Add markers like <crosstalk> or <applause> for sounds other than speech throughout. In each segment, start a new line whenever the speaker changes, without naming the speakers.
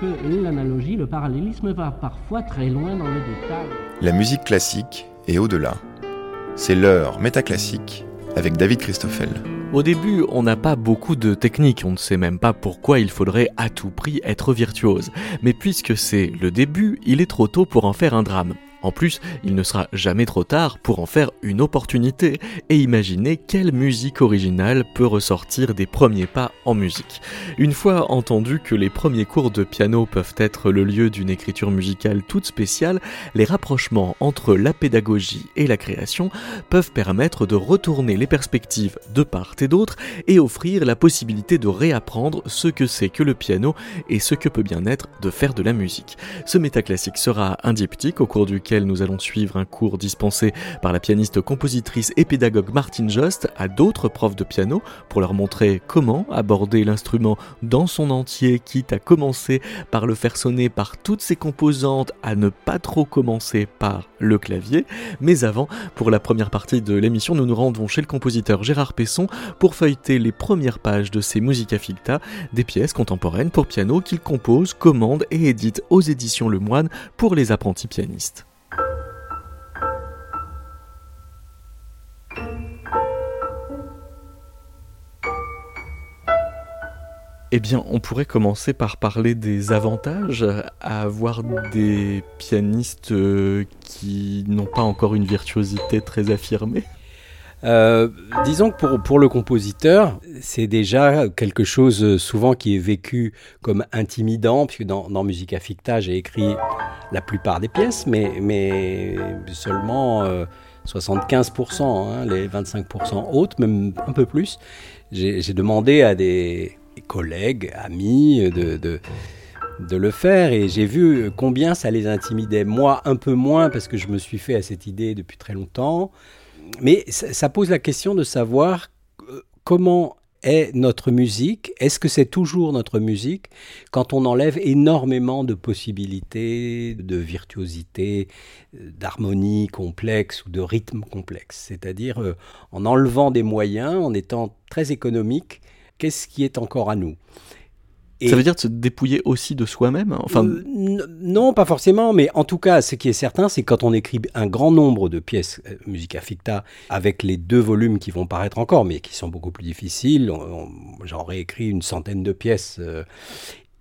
que l'analogie, le parallélisme va parfois très loin dans le détail.
La musique classique est au-delà. C'est l'heure métaclassique avec David Christoffel.
Au début, on n'a pas beaucoup de techniques, on ne sait même pas pourquoi il faudrait à tout prix être virtuose. Mais puisque c'est le début, il est trop tôt pour en faire un drame. En plus, il ne sera jamais trop tard pour en faire une opportunité et imaginer quelle musique originale peut ressortir des premiers pas en musique. Une fois entendu que les premiers cours de piano peuvent être le lieu d'une écriture musicale toute spéciale, les rapprochements entre la pédagogie et la création peuvent permettre de retourner les perspectives de part et d'autre et offrir la possibilité de réapprendre ce que c'est que le piano et ce que peut bien être de faire de la musique. Ce métaclassique sera un diptyque au cours duquel nous allons suivre un cours dispensé par la pianiste, compositrice et pédagogue Martine Jost à d'autres profs de piano pour leur montrer comment aborder l'instrument dans son entier, quitte à commencer par le faire sonner par toutes ses composantes, à ne pas trop commencer par le clavier. Mais avant, pour la première partie de l'émission, nous nous rendons chez le compositeur Gérard Pesson pour feuilleter les premières pages de ses Musica Ficta, des pièces contemporaines pour piano qu'il compose, commande et édite aux éditions Le Moine pour les apprentis pianistes. Eh bien, on pourrait commencer par parler des avantages à avoir des pianistes euh, qui n'ont pas encore une virtuosité très affirmée.
Euh, disons que pour, pour le compositeur, c'est déjà quelque chose euh, souvent qui est vécu comme intimidant, puisque dans, dans Musica Ficta, j'ai écrit la plupart des pièces, mais, mais seulement 75%, hein, les 25% autres, même un peu plus. J'ai demandé à des collègues, amis, de, de, le faire. Et j'ai vu combien ça les intimidait. Moi, un peu moins, parce que je me suis fait à cette idée depuis très longtemps. Mais ça, pose la question de savoir euh, comment est notre musique Est-ce que c'est toujours notre musique quand on enlève énormément de possibilités, de virtuosité, d'harmonie complexe ou de rythme complexe? C'est-à-dire euh, en enlevant des moyens, en étant très économique qu'est-ce qui est encore à nous
ça veut dire de se dépouiller aussi de soi-même enfin... Euh,
non, pas forcément, mais en tout cas, ce qui est certain, c'est quand on écrit un grand nombre de pièces euh, Musica Ficta avec les deux volumes qui vont paraître encore, mais qui sont beaucoup plus difficiles, j'en réécris une centaine de pièces. Euh,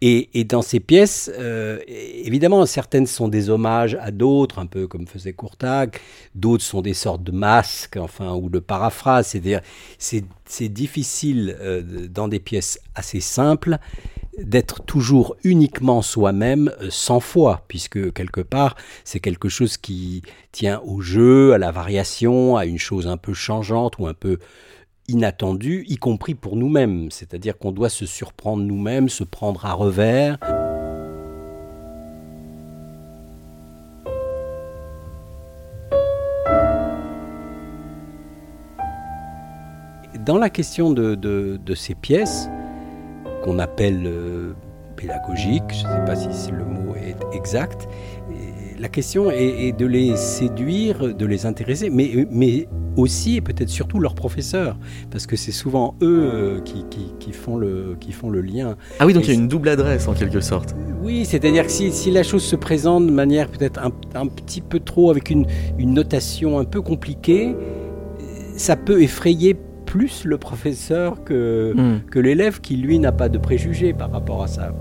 et, dans ces pièces, euh, évidemment, certaines sont des hommages à d'autres, un peu comme faisait Courtag, d'autres sont des sortes de masques, enfin, ou de paraphrases. C'est-à-dire, c'est difficile euh, dans des pièces assez simples d'être toujours uniquement soi-même euh, sans foi, puisque quelque part, c'est quelque chose qui tient au jeu, à la variation, à une chose un peu changeante ou un peu inattendu, y compris pour nous-mêmes. C'est-à-dire qu'on doit se surprendre nous-mêmes, se prendre à revers. Dans la question de, ces pièces, qu'on appelle euh, pédagogiques, je ne sais pas si le mot est exact, la question est, de les séduire, de les intéresser, mais, mais aussi et peut-être surtout leurs professeurs, parce que c'est souvent eux euh, qui, qui, font le, qui font le lien.
Ah oui, donc il y a une double adresse en quelque sorte.
Oui, c'est-à-dire que si, si, la chose se présente de manière peut-être un, un, petit peu trop, avec une, une notation un peu compliquée, ça peut effrayer plus le professeur que, hmm. que l'élève qui, lui, n'a pas de préjugés par rapport à ça.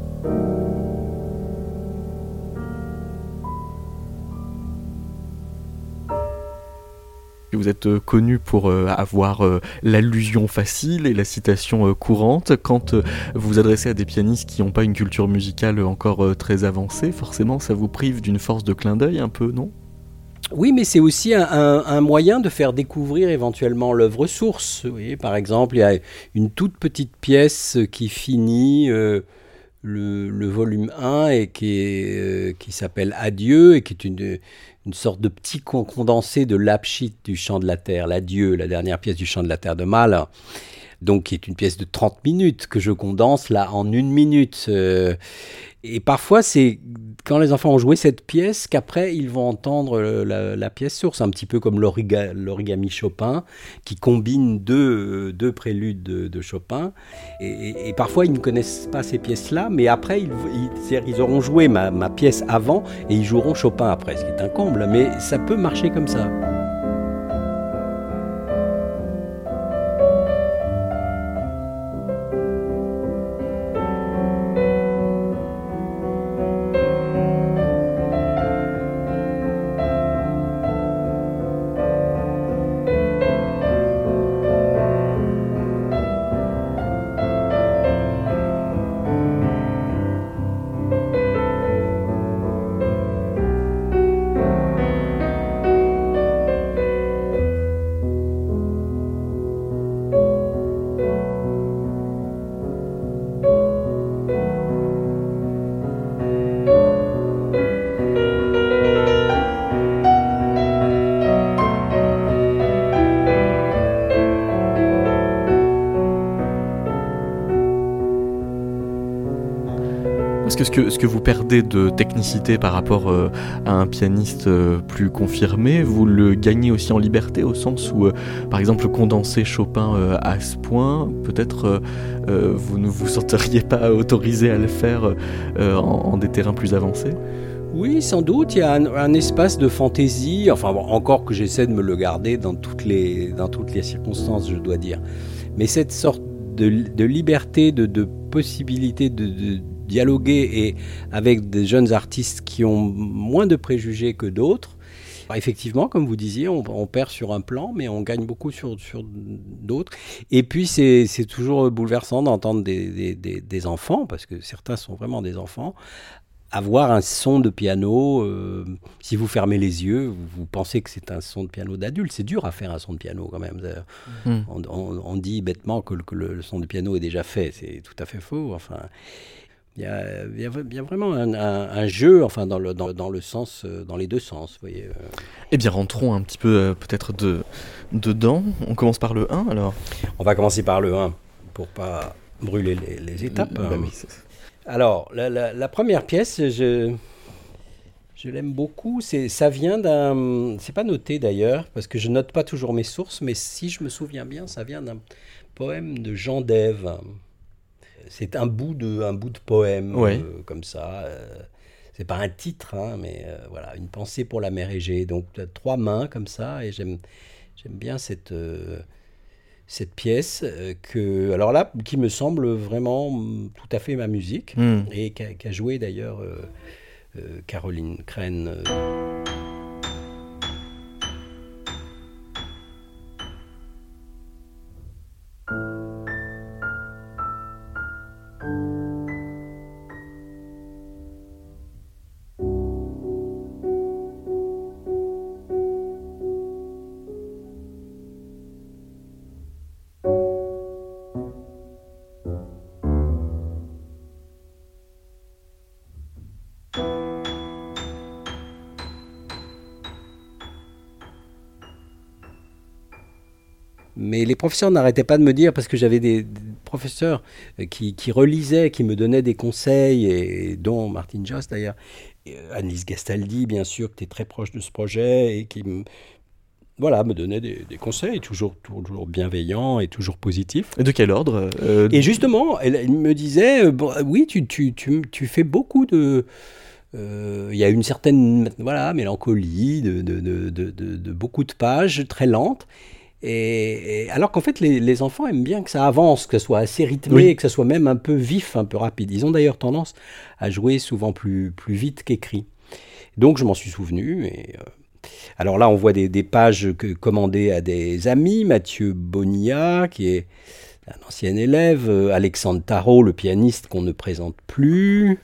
Vous êtes euh, connu pour euh, avoir euh, l'allusion facile et la citation courante. Quand vous vous adressez à des pianistes qui n'ont pas une culture musicale encore très avancée, forcément ça vous prive d'une force de clin d'œil un peu, non?
Oui, mais c'est aussi un, moyen de faire découvrir éventuellement l'œuvre source. par exemple, il y a une toute petite pièce qui finit le, volume 1 et qui s'appelle Adieu et qui est une, une sorte de petit condensé de l'Apchit du chant de la terre, l'adieu, la dernière pièce du chant de la terre de Mahler, donc qui est une pièce de 30 minutes que je condense là en une minute. Euh, Et parfois, c'est quand les enfants ont joué cette pièce qu'après ils vont entendre la, pièce source, un petit peu comme l'origami Chopin, qui combine deux, deux préludes de, Chopin. Et, parfois ils ne connaissent pas ces pièces-là, mais après ils, ils, ils auront joué ma, ma pièce avant et ils joueront Chopin après, ce qui est un comble, mais ça peut marcher comme ça.
Ce que, ce que vous perdez de technicité par rapport euh, à un pianiste euh, plus confirmé, vous le gagnez aussi en liberté au sens où, euh, par exemple, condenser Chopin à ce point, peut-être vous ne vous senteriez pas <laughs> autorisé à le faire en, des terrains plus avancés?
Oui, sans doute, il y a un, espace de fantaisie, enfin encore que j'essaie de me le garder dans toutes les, dans toutes les circonstances, je dois dire. Mais cette sorte de, liberté, de, de possibilité de, dialoguer et avec des jeunes artistes qui ont moins de préjugés que d'autres. Effectivement, comme vous disiez, on, perd sur un plan, mais on gagne beaucoup sur, sur d'autres. Et puis, c'est toujours bouleversant d'entendre des, des, des, enfants, parce que certains sont vraiment des enfants, avoir un son de piano. Euh, si vous fermez les yeux, vous, pensez que c'est un son de piano d'adulte. C'est dur à faire un son de piano quand même. Hmm. On, dit bêtement que, que le, le, son de piano est déjà fait. C'est tout à fait faux. Enfin, il y, a, il, y a, vraiment un, jeu, enfin dans le, dans, dans, le sens, euh, dans les deux sens, vous voyez. Euh.
Eh bien, rentrons un petit peu euh, peut-être de, dedans. On commence par le 1 alors
On va commencer par le 1 pour pas brûler les, étapes. Bah alors, la, la, première pièce, je, je l'aime beaucoup. C'est, ça vient d'un. C'est pas noté d'ailleurs, parce que je note pas toujours mes sources, mais si je me souviens bien, ça vient d'un poème de Jean Dève c'est un bout de, un bout de poème euh, comme ça. Euh, c'est pas un titre, hein, mais euh, voilà, une pensée pour la mer Égée. Donc trois mains comme ça, et j'aime, j'aime bien cette cette pièce que, alors là, qui me semble vraiment tout à fait ma musique hmm. et qu'a, joué d'ailleurs Caroline Crène. Professeurs n'arrêtaient pas de me dire, parce que j'avais des, professeurs euh, qui, relisaient, qui me donnaient des conseils, et dont Martin Jost d'ailleurs, euh, Annelise Gastaldi bien sûr, qui était très proche de ce projet, et qui me, voilà, me donnait des, conseils, toujours, toujours bienveillants et toujours positifs.
Et de quel ordre
euh, Et justement, elle, me disait, oui, tu, tu, tu, tu, fais beaucoup de... Il y a une certaine voilà, mélancolie de, de, de, de, beaucoup de pages très lentes. Et, alors qu'en fait, les, enfants aiment bien que ça avance, que ce soit assez rythmé, que ce soit même un peu vif, un peu rapide. Ils ont d'ailleurs tendance à jouer souvent plus, plus vite qu'écrit. Donc je m'en suis souvenu. Et, euh, alors là, on voit des, pages que, commandées à des amis. Mathieu Bonilla, qui est un ancien élève. Euh, Alexandre Tarot, le pianiste qu'on ne présente plus.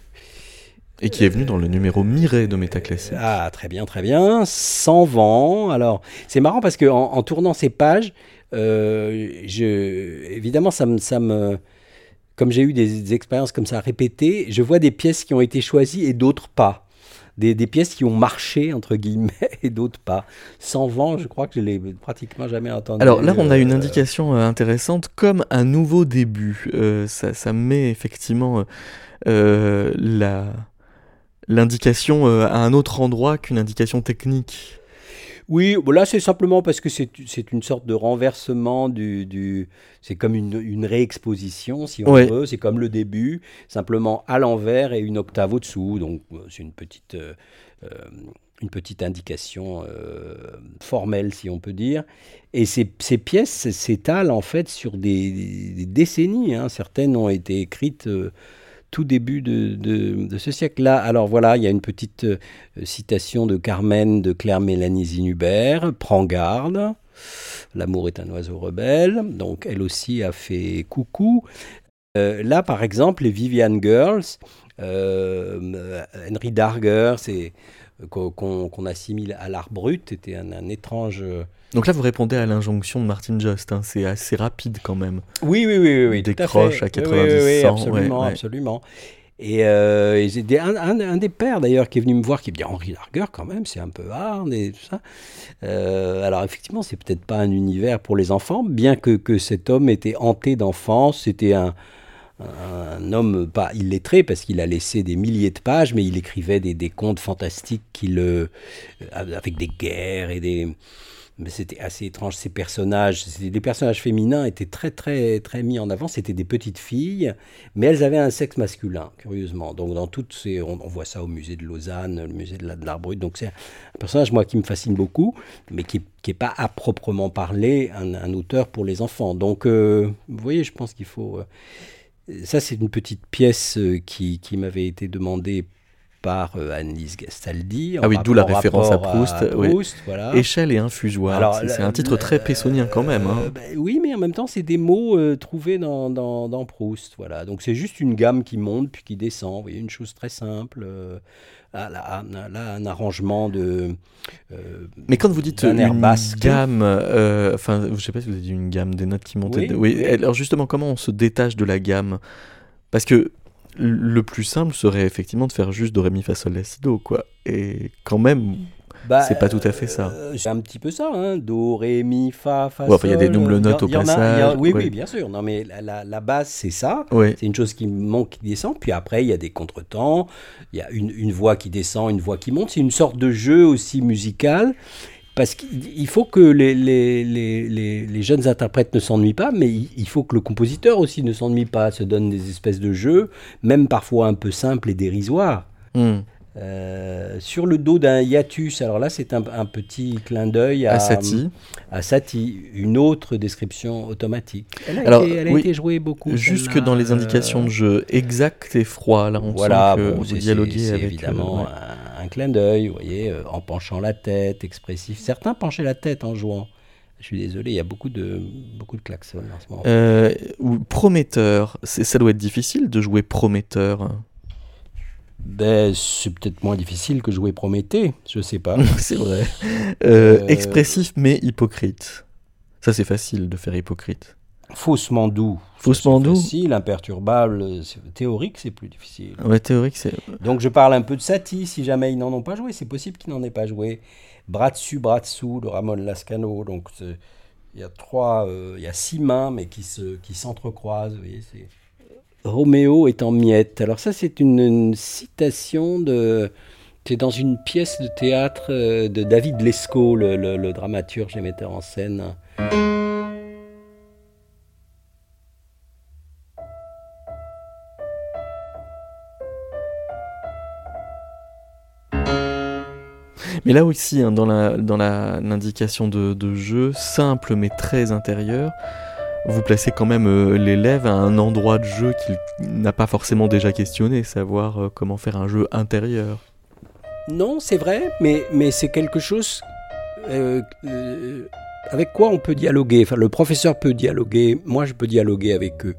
Et qui est venu dans le numéro Mireille de Métaclassique.
Ah, très bien, très bien. Sans vent. Alors, c'est marrant parce qu'en en, tournant ces pages, euh, je, évidemment, ça me, ça me, comme j'ai eu des, expériences comme ça répétées, je vois des pièces qui ont été choisies et d'autres pas. des, des pièces qui ont marché, entre guillemets, <laughs> et d'autres pas. Sans vent, je crois que je l'ai pratiquement jamais entendu.
Alors là, on a une
euh,
indication euh, intéressante comme un nouveau début. Euh, ça, ça met effectivement euh, la l'indication euh, à un autre endroit qu'une indication technique.
Oui, bon, là c'est simplement parce que c'est une sorte de renversement du... du c'est comme une, une réexposition, si on
Ouais.
veut. C'est comme le début, simplement à l'envers et une octave au-dessous. Donc euh, c'est une petite... euh, euh, une petite indication euh, formelle, si on peut dire. Et ces, ces pièces s'étalent en fait sur des, des décennies. hein. Certaines ont été écrites euh, tout début de, ce siècle-là. Alors voilà, il y a une petite euh, citation de Carmen de Claire Mélanie Zinubert. Prends garde. L'amour est un oiseau rebelle. Donc elle aussi a fait coucou. Euh, là, par exemple, les Vivian Girls, euh, Henry Darger, c'est qu'on assimile à l'art brut, était un, un étrange. euh,
Donc là, vous répondez à l'injonction de Martin Just. hein. C'est assez rapide quand même.
Oui, oui, oui, oui, oui tout fait.
à
Oui,
90,
oui, oui,
100,
absolument,
ouais,
absolument. Et, euh, et j'ai des- un, un- un des pères d'ailleurs qui est venu me voir qui me dit Henri Largueur quand même c'est un peu hard et tout ça. Euh, alors effectivement c'est peut-être pas un univers pour les enfants bien que, que cet homme était hanté d'enfance. C'était un, un homme pas illettré parce qu'il a laissé des milliers de pages mais il écrivait des, des contes fantastiques qui le, avec des guerres et des mais c'était assez étrange ces personnages les personnages féminins étaient très très très mis en avant c'était des petites filles mais elles avaient un sexe masculin curieusement. Donc dans toutes ces on, voit ça au musée de Lausanne le musée de la- de l'art brut donc c'est un personnage moi qui me fascine beaucoup mais qui qui est pas à proprement parler un, un auteur pour les enfants. Donc euh, vous voyez je pense qu'il faut euh, ça c'est une petite pièce euh, qui, qui m'avait été demandée par euh, Annelise Gastaldi
Ah oui, d'où la référence à Proust, oui.
Proust, voilà.
Échelle et infusoire. C'est un titre très pessonien quand même. hein.
Euh, ben oui, mais en même temps, c'est des mots euh, trouvés dans, dans, dans Proust. Voilà. Donc, c'est juste une gamme qui monte puis qui descend. Vous voyez, une chose très simple. euh, là, là, un arrangement de.
Mais quand vous dites une
basque.
gamme, enfin, je sais pas si vous avez dit une gamme, des notes qui montaient.
Oui,
de- oui.
oui.
Alors justement, comment on se détache de la gamme? Parce que le plus simple serait effectivement de faire juste do ré mi fa sol la si do quoi. Et quand même,
bah,
C'est pas tout à fait ça.
euh, c'est un petit peu ça. Hein. Do, ré, mi, fa, fa.
Ouais, enfin, il y a des doubles
euh,
notes au
a-
passage,
oui,
ouais.
oui, bien sûr. Non, mais la, la, la base, c'est ça.
ouais.
C'est une chose qui monte, qui descend, puis après il y a des contretemps, il y a une, une voix qui descend, une voix qui monte. C'est une sorte de jeu aussi musical, parce qu'il il faut que les, les, les, les, les jeunes interprètes ne s'ennuient pas, mais il, faut que le compositeur aussi ne s'ennuie pas, se donne des espèces de jeux, même parfois un peu simples et dérisoires.
Hmm.
Euh, sur le dos d'un hiatus, alors là c'est un, un petit clin d'œil à,
À Satie.
à Satie, une autre description automatique. Elle a,
Alors,
été, elle a
oui,
été jouée beaucoup.
Jusque dans les
euh,
indications de jeu, exact et froid. Là, on
voilà,
sent que
bon,
vous
c'est-
dialoguez avec. euh,
évidemment
ouais.
un, un clin d'œil, vous voyez, euh, en penchant la tête, expressif. Certains penchaient la tête en jouant. Je suis désolé, il y a beaucoup de, beaucoup de klaxons en ce moment.
Euh, ou prometteur, ça doit être difficile de jouer prometteur.
Ben, c'est peut-être moins difficile que jouer Prométhée, je sais pas. <laughs>
c'est vrai. Euh,
Euh,
Expressif mais hypocrite. Ça c'est facile de faire hypocrite.
Faussement doux.
Faussement doux.
Facile, imperturbable. Théorique, c'est plus difficile.
Ouais, théorique c'est.
Donc je parle un peu de Satie, si jamais ils n'en ont pas joué. C'est possible qu'ils n'en aient pas joué. Bras dessus, bras dessous, de Ramon Lascano. Donc il y a trois, euh, il y a six mains, mais qui se, qui s'entrecroisent. Vous voyez, c'est Roméo est en miettes. Alors ça, c'est une, une citation de. C'est dans une pièce de théâtre euh, de David Lescaut, le, le- le dramaturge et metteur en scène.
Mais là aussi, hein, dans l'indication de, jeu, simple mais très intérieur, vous placez quand même euh, l'élève à un endroit de jeu qu'il n'a pas forcément déjà questionné, savoir euh, comment faire un jeu intérieur.
Non, c'est vrai, mais, c'est quelque chose euh, avec quoi on peut dialoguer. Enfin, le professeur peut dialoguer, moi je peux dialoguer avec eux.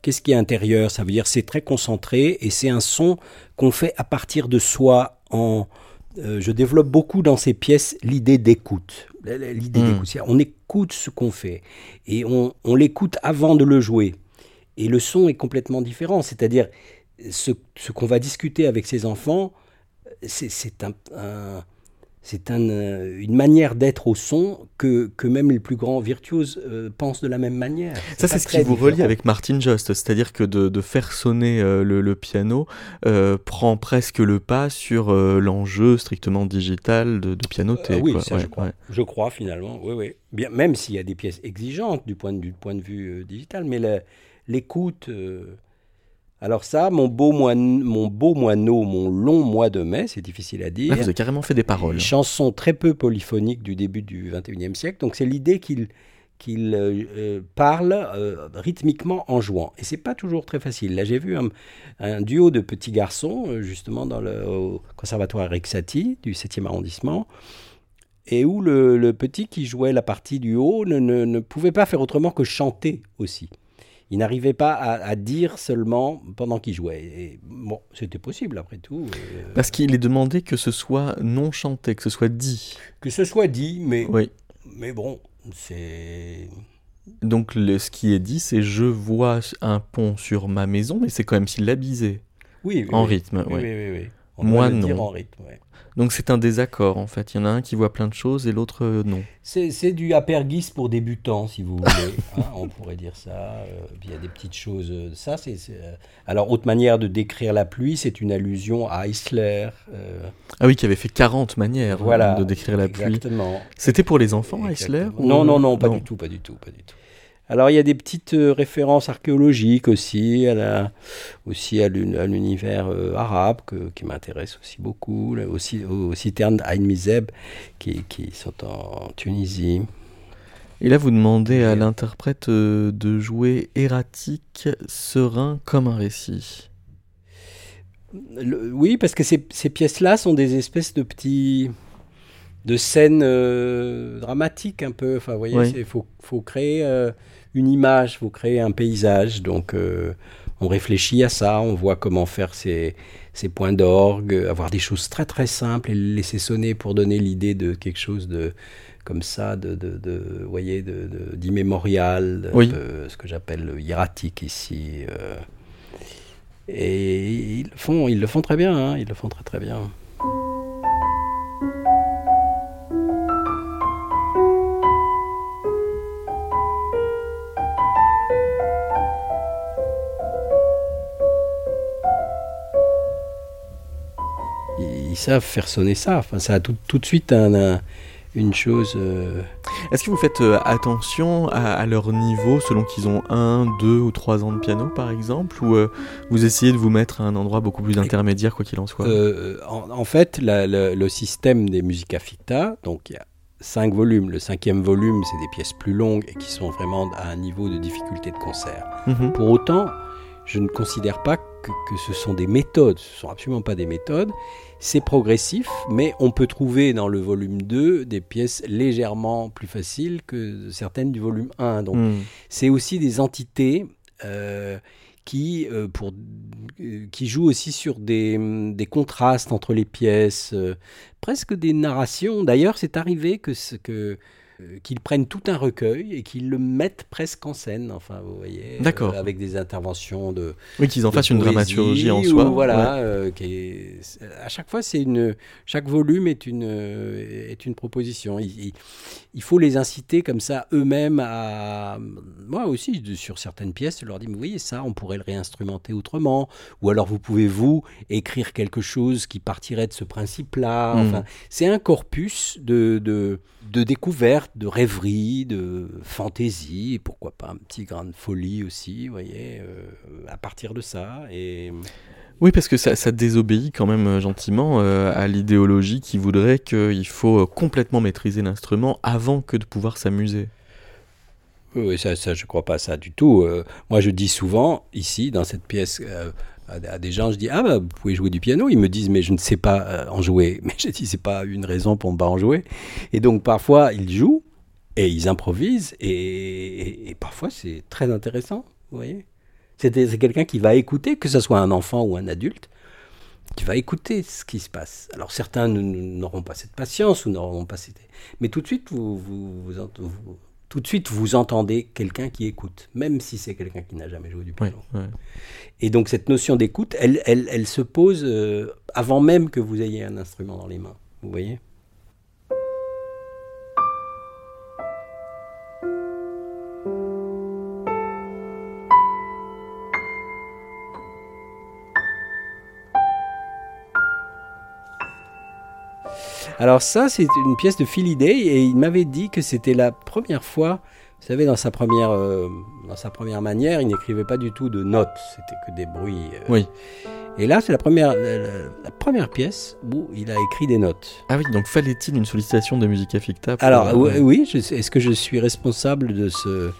Qu'est-ce qui est intérieur? Ça veut dire c'est très concentré et c'est un son qu'on fait à partir de soi. En, euh, je développe beaucoup dans ces pièces l'idée d'écoute. L'idée
Mm.
d'écoute, on écoute ce qu'on fait et on, on l'écoute avant de le jouer. Et le son est complètement différent, c'est-à-dire ce, ce qu'on va discuter avec ses enfants, c'est un, c'est un, euh, une manière d'être au son que, que même les plus grands virtuoses euh, pensent de la même manière.
Ça, c'est ce qui vous relie avec Martin Jost, c'est-à-dire que de, de, faire sonner euh, le, le, piano prend presque le pas sur l'enjeu strictement digital de, de pianoter.
oui, ça, je, crois. je crois finalement, oui, oui. Bien, même s'il y a des pièces exigeantes du point de, du point de vue digital, mais l'écoute alors ça, mon beau, moine, mon beau moineau, mon long mois de mai, c'est difficile à dire.
Ah, vous avez carrément fait des paroles. Une
chanson très peu polyphonique du début du XXIe siècle. Donc c'est l'idée qu'il qu'il euh, euh, parle euh, rythmiquement en jouant. Et c'est pas toujours très facile. Là, j'ai vu un, duo de petits garçons, justement, dans le conservatoire Rexati, du 7e arrondissement, et où le, petit qui jouait la partie du haut ne, ne pouvait pas faire autrement que chanter aussi il n'arrivait pas à, dire seulement pendant qu'il jouait. Et bon, c'était possible après tout.
Euh, Parce qu'il est demandé que ce soit non chanté, que ce soit dit.
Que ce soit dit, mais, oui. mais bon, c'est...
Donc le, ce qui est dit, c'est je vois un pont sur ma maison, mais c'est quand même syllabisé.
Oui,
oui en rythme.
Oui, oui, oui.
Moi, non. Dire en rythme, donc c'est un désaccord en fait. Il y en a un qui voit plein de choses et l'autre euh, non.
C'est du apergis pour débutants si vous voulez. <laughs> Hein, on pourrait dire ça. Euh, il y a des petites choses. Euh, ça c'est. Alors autre manière de décrire la pluie, c'est une allusion à Eisler.
Ah oui, qui avait fait 40 manières hein, de décrire la pluie. C'était pour les enfants Eisler
Non non non, pas du tout, pas du tout, pas du tout. Alors il y a des petites euh, références archéologiques aussi, à la, aussi à l'univers euh, arabe qui m'intéresse aussi beaucoup, aussi aux citernes Ain Mizeb qui, qui, sont en Tunisie.
Et là, vous demandez à l'interprète euh, de jouer erratique, serein comme un récit.
oui, parce que ces, ces pièces-là sont des espèces de petits de scènes dramatiques un peu. Enfin, vous voyez, il faut, faut, créer une image, vous créez un paysage. Donc, euh, on réfléchit à ça, on voit comment faire ces, points d'orgue, avoir des choses très très simples et les laisser sonner pour donner l'idée de quelque chose de comme ça, de, de, voyez, d'immémorial, ce que j'appelle hiératique ici. Euh. et ils le font, ils le font très bien, hein, ils le font très très bien. Ils savent faire sonner ça. Enfin, ça a tout, tout de suite un, une chose. Euh,
Est-ce que vous faites euh, attention à, leur niveau selon qu'ils ont un, deux ou trois ans de piano par exemple Ou euh, vous essayez de vous mettre à un endroit beaucoup plus intermédiaire quoi qu'il en soit?
En, fait, le système des Musica Ficta, donc il y a cinq volumes. Le cinquième volume, c'est des pièces plus longues et qui sont vraiment à un niveau de difficulté de concert. Mhm. Pour autant, je ne considère pas que, que, ce sont des méthodes. Ce ne sont absolument pas des méthodes. C'est progressif, mais on peut trouver dans le volume 2 des pièces légèrement plus faciles que certaines du volume 1. Donc hmm. c'est aussi des entités euh, qui, euh, pour, euh, qui aussi sur des, des contrastes entre les pièces, presque des narrations. D'ailleurs, c'est arrivé que, ce, que euh, qu'ils prennent tout un recueil et qu'ils le mettent presque en scène, enfin, vous voyez,
euh,
avec des interventions de.
Oui, qu'ils en fassent une dramaturgie en soi.
Voilà, euh, qui à chaque fois, c'est une, chaque volume est une est une proposition. Il, il, faut les inciter comme ça eux-mêmes à. Moi aussi, sur certaines pièces, je leur dis, mais oui, ça, on pourrait le réinstrumenter autrement, ou alors vous pouvez vous écrire quelque chose qui partirait de ce principe-là. Hmm. Enfin, c'est un corpus de, de de découverte, de rêverie, de fantaisie, et pourquoi pas un petit grain de folie aussi, vous voyez, euh, à partir de ça. Et...
Oui, parce que ça, désobéit quand même euh, gentiment euh, à l'idéologie qui voudrait qu'il faut complètement maîtriser l'instrument avant que de pouvoir s'amuser.
Oui, ça, ça, je crois pas ça du tout. moi, je dis souvent, ici, dans cette pièce, à des gens, je dis ah bah, vous pouvez jouer du piano. Ils me disent mais je ne sais pas euh, en jouer. <laughs> Mais je dis c'est pas une raison pour ne pas en jouer. Et donc parfois ils jouent et ils improvisent et, parfois c'est très intéressant. Vous voyez, c'est quelqu'un qui va écouter, que ce soit un enfant ou un adulte, qui va écouter ce qui se passe. Alors certains n'auront pas cette patience ou n'auront pas cette... Mais tout de suite, vous, tout de suite vous entendez quelqu'un qui écoute, même si c'est quelqu'un qui n'a jamais joué du piano. Et donc cette notion d'écoute, elle, elle, elle, se pose euh, avant même que vous ayez un instrument dans les mains. Vous voyez? Alors ça, c'est une pièce de Philly Day et il m'avait dit que c'était la première fois, vous savez, dans sa première, euh, dans sa première manière, il n'écrivait pas du tout de notes, c'était que des bruits. Euh.
Oui.
Et là, c'est la première, la, première pièce où il a écrit des notes.
Ah oui, donc fallait-il une sollicitation de Musica Ficta
Alors oui, est-ce que je suis responsable de ce,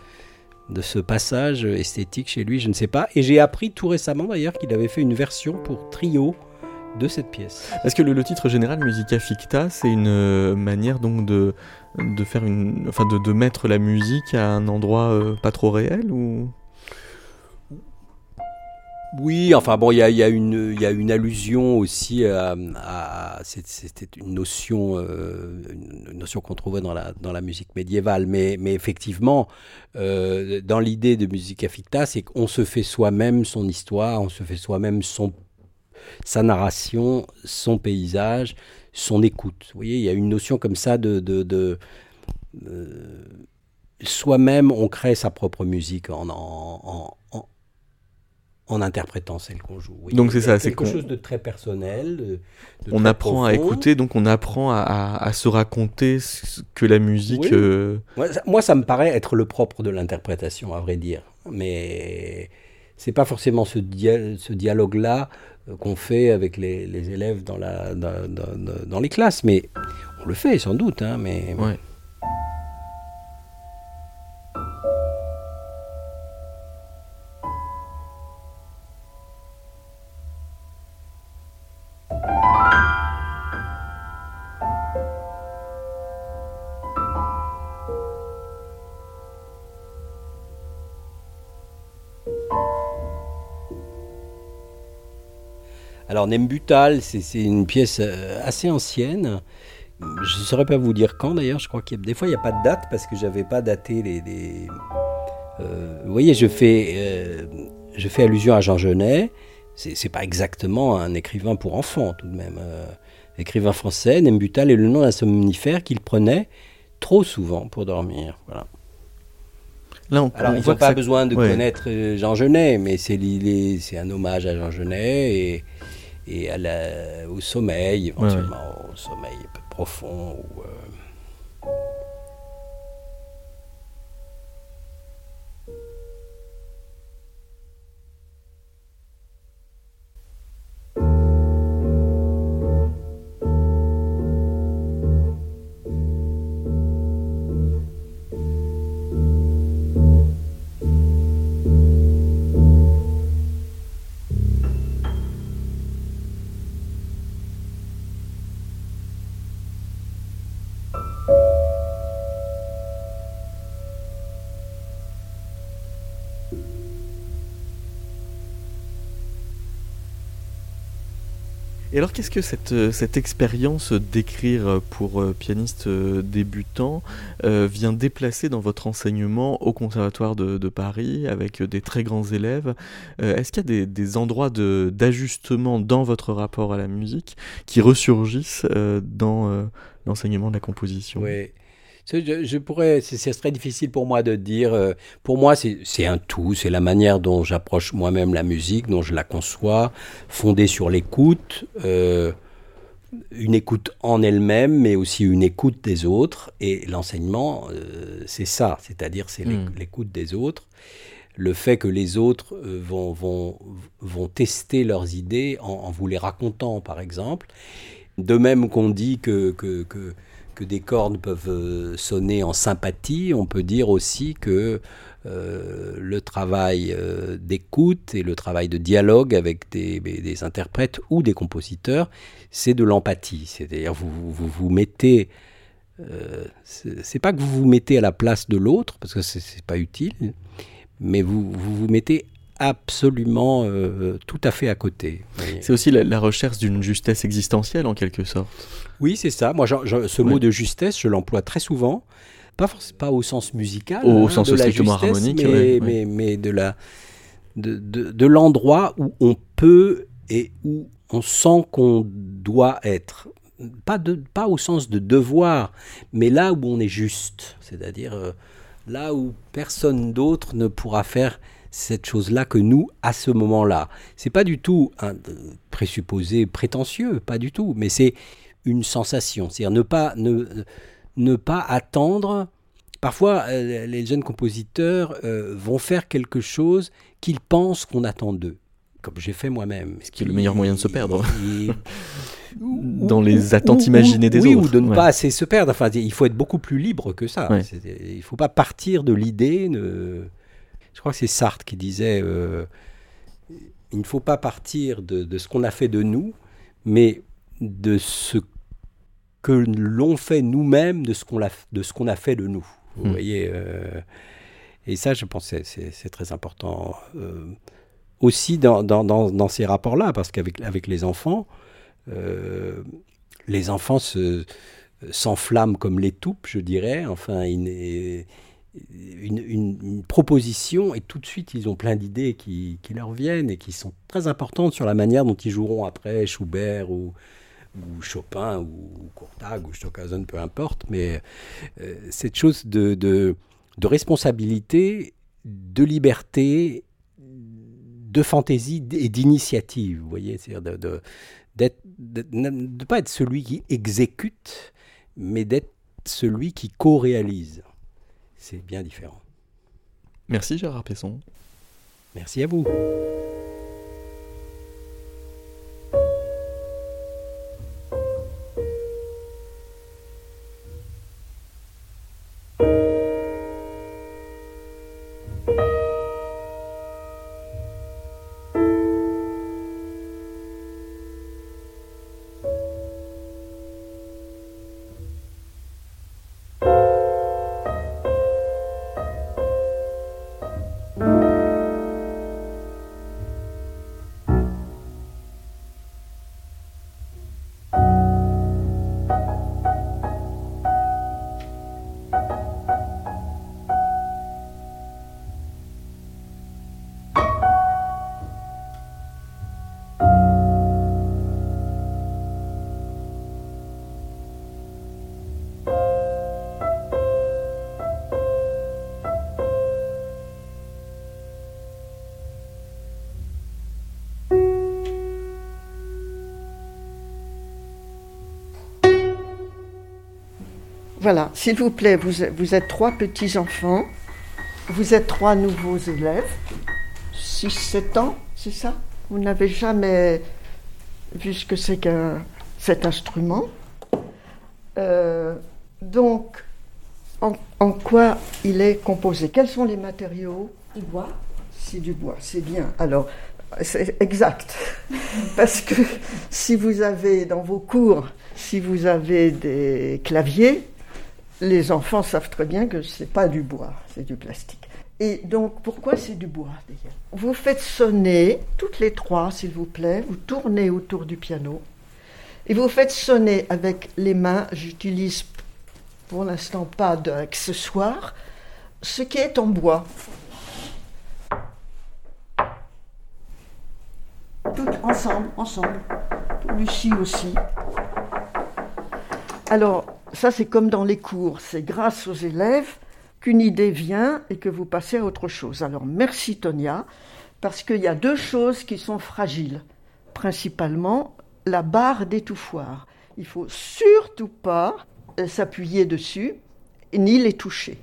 de ce passage esthétique chez lui? Je ne sais pas. Et j'ai appris tout récemment d'ailleurs qu'il avait fait une version pour trio de cette pièce.
Est-ce que le, titre général Musica Ficta, c'est une euh, manière donc de, de faire une, enfin de, de mettre la musique à un endroit euh, pas trop réel ou?
Oui, enfin bon, il y a, y, a y a, une allusion aussi à, c'était une notion, euh, une notion qu'on trouvait dans la, dans la musique médiévale, mais, mais effectivement, euh, dans l'idée de Musica Ficta, c'est qu'on se fait soi-même son histoire, on se fait soi-même son sa narration, son paysage, son écoute. Vous voyez, il y a une notion comme ça de... de, euh, Soi-même, on crée sa propre musique en, en, en, interprétant celle qu'on joue.
donc c'est ça, c'est
quelque chose de très personnel.
on apprend à écouter, donc on apprend à, se raconter ce que la musique. Euh,
moi, ça, me paraît être le propre de l'interprétation, à vrai dire. Mais c'est pas forcément ce, ce dialogue-là qu'on fait avec les, élèves dans, les classes. Mais on le fait sans doute, hein, mais... Alors Nembutal, c'est une pièce euh, assez ancienne. Je ne saurais pas vous dire quand d'ailleurs, je crois qu'il y a des fois il n'y a pas de date parce que j'avais pas daté les. Euh, vous voyez, je fais, euh, je fais allusion à Jean Genet. C'est pas exactement un écrivain pour enfants tout de même. écrivain français, Nembutal est le nom d'un somnifère qu'il prenait trop souvent pour dormir. Voilà. Là, on, Alors, il pas besoin de connaître Jean Genet, mais c'est un hommage à Jean Genet et et à la, au sommeil, éventuellement, au sommeil un peu profond. Ou,
Et alors, qu'est-ce que cette, euh, cette expérience d'écrire pour euh, pianiste euh, débutant vient déplacer dans votre enseignement au Conservatoire de, Paris avec des très grands élèves Est-ce qu'il y a des, endroits d'ajustement dans votre rapport à la musique qui ressurgissent dans l'enseignement de la composition?
Oui. Je, pourrais, c'est très difficile pour moi de dire. Euh, pour moi, c'est un tout. C'est la manière dont j'approche moi-même la musique, dont je la conçois, fondée sur l'écoute, euh, une écoute en elle-même, mais aussi une écoute des autres. Et l'enseignement, euh, c'est ça, c'est-à-dire c'est hmm. l'écoute des autres. Le fait que les autres vont, vont, vont tester leurs idées en, vous les racontant, par exemple. De même qu'on dit que, que, que que des cordes peuvent euh, sonner en sympathie, on peut dire aussi que euh, le travail euh, d'écoute et le travail de dialogue avec des, interprètes ou des compositeurs, c'est de l'empathie. C'est-à-dire vous, vous vous, mettez, c'est pas que vous vous mettez à la place de l'autre parce que c'est pas utile, mais vous vous mettez absolument tout à fait à côté.
C'est aussi la recherche d'une justesse existentielle en quelque sorte.
Oui, c'est ça. Moi, ce mot de justesse, je l'emploie très souvent. pas, pas au sens musical,
au
hein,
sens
de la justesse,
harmonique,
mais,
ouais, ouais.
mais, mais de la de, de, de l'endroit où on peut et où on sent qu'on doit être. Pas, de, pas au sens de devoir, mais là où on est juste. C'est-à-dire euh, là où personne d'autre ne pourra faire cette chose-là que nous à ce moment-là. C'est pas du tout un euh, présupposé prétentieux, pas du tout, mais c'est une sensation. C'est-à-dire ne pas, ne, ne pas attendre. Parfois, euh, les jeunes compositeurs euh, vont faire quelque chose qu'ils pensent qu'on attend d'eux, comme j'ai fait moi-même.
Ce qui est le meilleur moyen de se perdre.
Et- <laughs>
Dans les attentes
ou-
imaginées des
oui,
autres.
ou de ne
Ouais.
pas assez se perdre. Enfin, il faut être beaucoup plus libre que ça.
Ouais.
Il ne faut pas partir de l'idée. ne- Je crois que c'est Sartre qui disait euh, il ne faut pas partir de, de ce qu'on a fait de nous, mais de ce que l'on fait nous-mêmes de ce qu'on a, fait de nous. Vous
Hmm.
voyez euh, Et ça, je pense que c'est- très important. euh, aussi dans, dans, dans, dans ces rapports-là, parce qu'avec avec les enfants, euh, les enfants se- s'enflamment comme les toupes, je dirais. Enfin, une, une, une- une proposition et tout de suite, ils ont plein d'idées qui, qui leur viennent et qui sont très importantes sur la manière dont ils joueront après Schubert ou, ou Chopin ou Courtag ou Stockhausen, peu importe. Mais euh, cette chose de, de, de responsabilité, de liberté, de fantaisie et d'initiative, vous voyez, c'est-à-dire de ne pas être celui qui exécute, mais d'être celui qui co-réalise. C'est bien différent.
Merci Gérard Pesson.
Merci à vous.
Voilà, s'il vous plaît, vous, êtes- vous êtes trois petits-enfants, vous êtes trois nouveaux élèves, 6-7 ans, c'est ça? Vous n'avez jamais vu ce que c'est qu'un cet instrument. Euh, donc, en, en quoi il est composé? Quels sont les matériaux?
Du bois.
C'est du bois, c'est bien. Alors, c'est exact. <laughs> Parce que si vous avez dans vos cours, si vous avez des claviers, les enfants savent très bien que c'est pas du bois, c'est du plastique. Et donc, pourquoi c'est du bois Vous faites sonner, toutes les trois, s'il vous plaît, vous tournez autour du piano, et vous faites sonner avec les mains, j'utilise pour l'instant pas d'accessoires, ce qui est en bois. Tout ensemble, ensemble. Lucie aussi. Alors, ça c'est comme dans les cours, c'est grâce aux élèves qu'une idée vient et que vous passez à autre chose. Alors, merci Tonia, parce qu'il y a deux choses qui sont fragiles. Principalement, la barre d'étouffoir. Il faut surtout pas euh, s'appuyer dessus ni les toucher,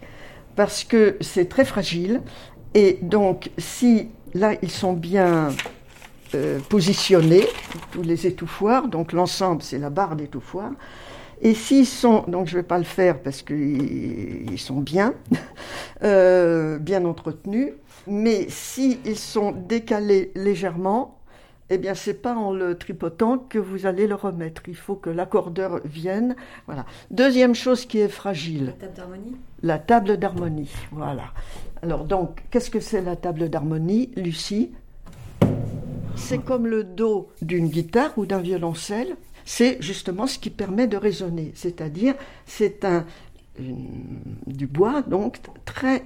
parce que c'est très fragile. Et donc, si là, ils sont bien euh, positionnés, tous les étouffoirs, donc l'ensemble, c'est la barre d'étouffoir. Et s'ils sont, donc je ne vais pas le faire parce qu'ils ils sont bien, <laughs> euh, bien entretenus, mais s'ils sont décalés légèrement, eh bien c'est pas en le tripotant que vous allez le remettre. Il faut que l'accordeur vienne. Voilà. Deuxième chose qui est fragile,
La table d'harmonie.
la table d'harmonie. Voilà. Alors donc, qu'est-ce que c'est la table d'harmonie, Lucie? C'est comme le dos d'une guitare ou d'un violoncelle. C'est justement ce qui permet de résonner. C'est-à-dire, c'est un, du bois, donc très,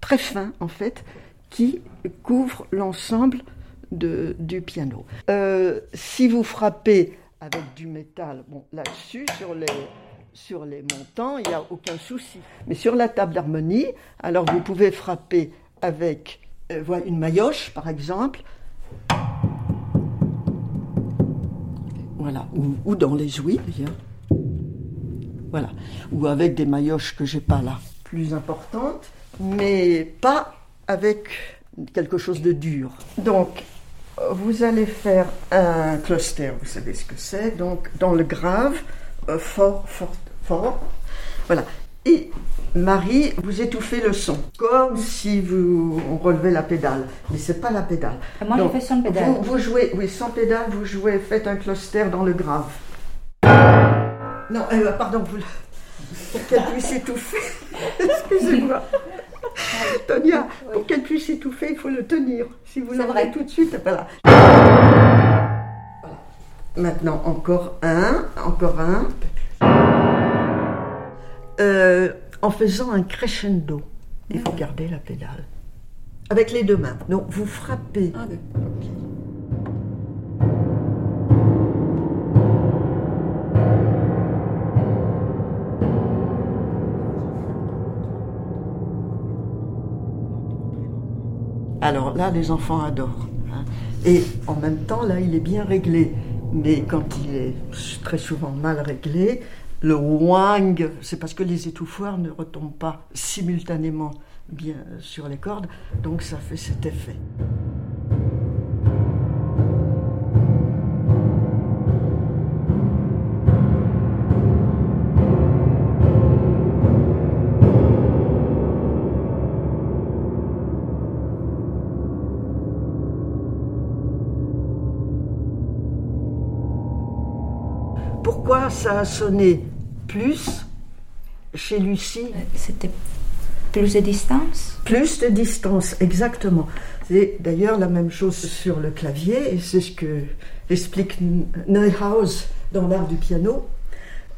très fin en fait, qui couvre l'ensemble du piano. Euh, si vous frappez avec du métal, bon, là-dessus, sur les, sur les montants, il n'y a aucun souci. Mais sur la table d'harmonie, alors vous pouvez frapper avec euh, une maillotche, par exemple. Voilà, ou, dans les ouïes, d'ailleurs. Voilà, ou avec des maillotches que j'ai pas là, plus importantes, mais pas avec quelque chose de dur. Donc, vous allez faire un cluster, vous savez ce que c'est, donc dans le grave, euh, fort, fort, fort. Voilà. Et Marie, vous étouffez le son, comme si vous relevez la pédale, mais c'est pas la pédale.
Moi, je fais sans pédale.
Vous, jouez, oui, sans pédale, vous jouez, faites un cluster dans le grave. Non, euh, pardon, vous, pour qu'elle puisse étouffer. <laughs> Excusez-moi. Tonia, pour qu'elle puisse étouffer, il faut le tenir. Si vous l'enlevez tout de suite, voilà. Maintenant, encore un, encore un. Euh, en faisant un crescendo. Il faut garder la pédale. Avec les deux mains. Donc, vous frappez. Ah, Alors là, les enfants adorent. Hein. Et en même temps, là, il est bien réglé. Mais quand il est très souvent mal réglé, le wang, c'est parce que les étouffoirs ne retombent pas simultanément bien sur les cordes, donc ça fait cet effet. pourquoi ça a sonné? Plus chez Lucie
C'était plus de distance?
Plus de distance, exactement. C'est d'ailleurs la même chose sur le clavier, et c'est ce que explique Neuhaus dans l'art du piano.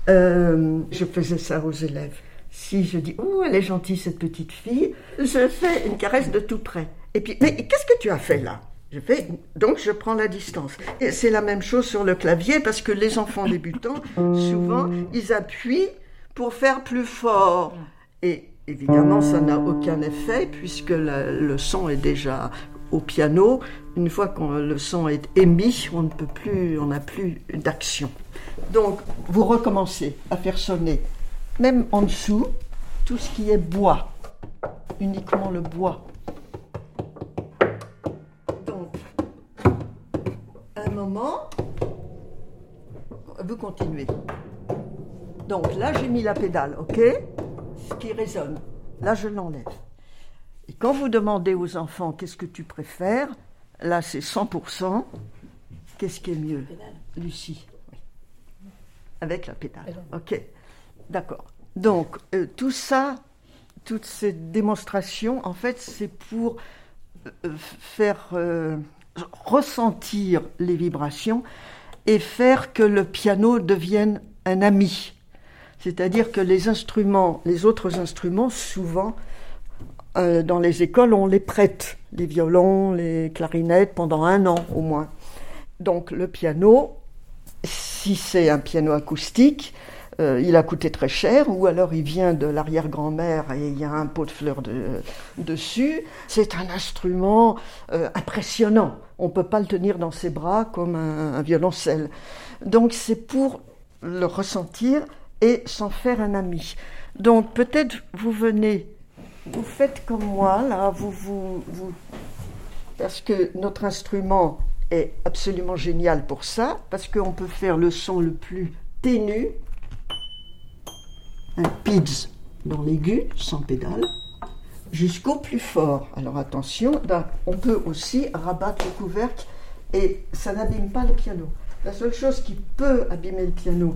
Euh, je faisais ça aux élèves. Si je dis, oh, elle est gentille cette petite fille, je fais une caresse de tout près. Et puis, mais qu'est-ce que tu as fait là? Je fais, donc je prends la distance. Et c'est la même chose sur le clavier parce que les enfants débutants, souvent, ils appuient pour faire plus fort. Et évidemment, ça n'a aucun effet puisque le son est déjà au piano. Une fois que le son est émis, on ne peut plus, on n'a plus d'action. Donc, vous recommencez à faire sonner, même en dessous, tout ce qui est bois, uniquement le bois. Moment, vous continuez. Donc là, j'ai mis la pédale, ok? Ce qui résonne. Là, je l'enlève. Et quand vous demandez aux enfants qu'est-ce que tu préfères, là, c'est 100%. Qu'est-ce qui est mieux? Lucie. Avec la pédale. Ok. D'accord. Donc, euh, tout ça, toutes ces démonstrations, en fait, c'est pour euh, faire. Euh, ressentir les vibrations et faire que le piano devienne un ami. C'est-à-dire que les instruments, les autres instruments, souvent, euh, dans les écoles, on les prête, les violons, les clarinettes, pendant un an au moins. Donc le piano, si c'est un piano acoustique, euh, il a coûté très cher, ou alors il vient de l'arrière-grand-mère et il y a un pot de fleurs dessus. C'est un instrument euh, impressionnant. On ne peut pas le tenir dans ses bras comme un, violoncelle. Donc c'est pour le ressentir et s'en faire un ami. Donc peut-être vous venez, vous faites comme moi, là, vous, vous, parce que notre instrument est absolument génial pour ça, parce qu'on peut faire le son le plus ténu un PIDS dans l'aigu, sans pédale, jusqu'au plus fort. Alors attention, on peut aussi rabattre le couvercle et ça n'abîme pas le piano. La seule chose qui peut abîmer le piano,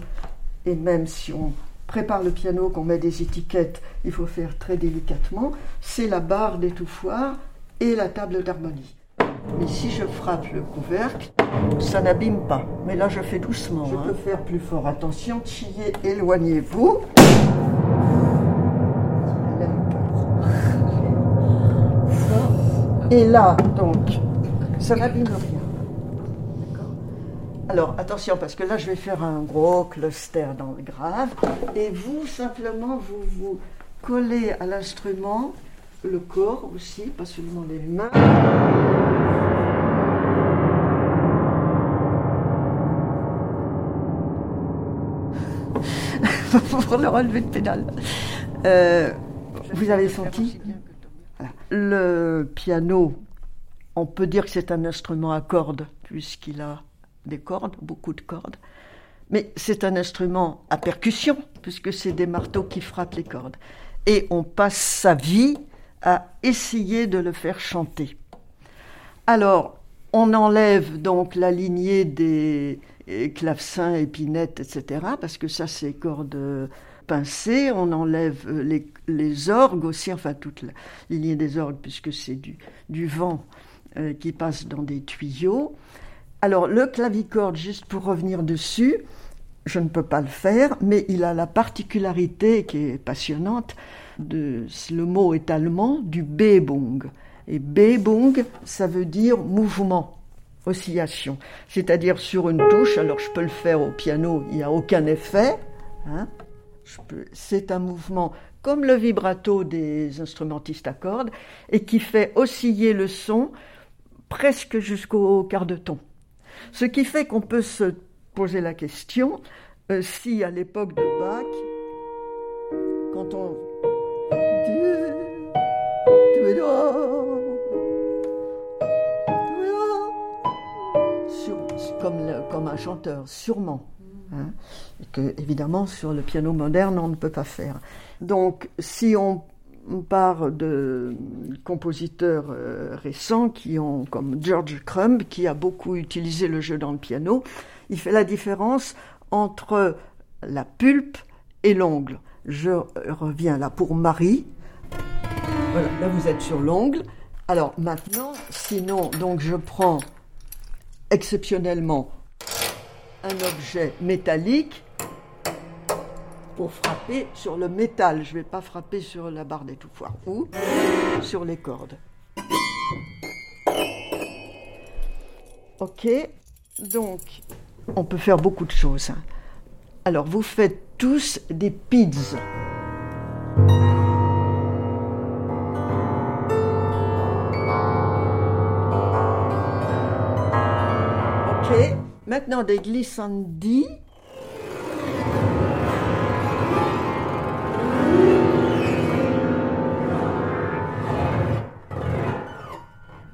et même si on prépare le piano, qu'on met des étiquettes, il faut faire très délicatement, c'est la barre d'étouffoir et la table d'harmonie. Mais si je frappe le couvercle, ça n'abîme pas. Mais là, je fais doucement. Je hein. peux faire plus fort. Attention, chiller, éloignez-vous. Et là, donc, ça n'abîme rien. Alors, attention, parce que là, je vais faire un gros cluster dans le grave. Et vous, simplement, vous vous collez à l'instrument le corps aussi, pas seulement les mains. <laughs> pour le relevé de pédale. Euh, vous avez senti Le piano, on peut dire que c'est un instrument à cordes, puisqu'il a des cordes, beaucoup de cordes. Mais c'est un instrument à percussion, puisque c'est des marteaux qui frappent les cordes. Et on passe sa vie à essayer de le faire chanter. Alors, on enlève donc la lignée des clavecins, épinettes, etc., parce que ça, c'est cordes On enlève les, les, orgues aussi, enfin toute la lignée des orgues, puisque c'est du, vent euh, qui passe dans des tuyaux. Alors, le clavicorde, juste pour revenir dessus, je ne peux pas le faire, mais il a la particularité qui est passionnante, le mot est allemand, du Bebung. Et Bebung, ça veut dire mouvement, oscillation. C'est-à-dire sur une touche, alors je peux le faire au piano, il n'y a aucun effet. Hein, c'est un mouvement comme le vibrato des instrumentistes à cordes et qui fait osciller le son presque jusqu'au quart de ton. Ce qui fait qu'on peut se poser la question euh, si à l'époque de Bach, quand on comme, comme un chanteur, sûrement. Hein, que évidemment sur le piano moderne on ne peut pas faire. Donc si on part de compositeurs euh, récents qui ont, comme George Crumb, qui a beaucoup utilisé le jeu dans le piano, il fait la différence entre la pulpe et l'ongle. Je reviens là pour Marie. Voilà, là vous êtes sur l'ongle. Alors maintenant, sinon, donc je prends exceptionnellement un objet métallique pour frapper sur le métal. Je vais pas frapper sur la barre d'étouffoir ou sur les cordes. Ok, donc on peut faire beaucoup de choses. Alors vous faites tous des pids. Maintenant des glissandi.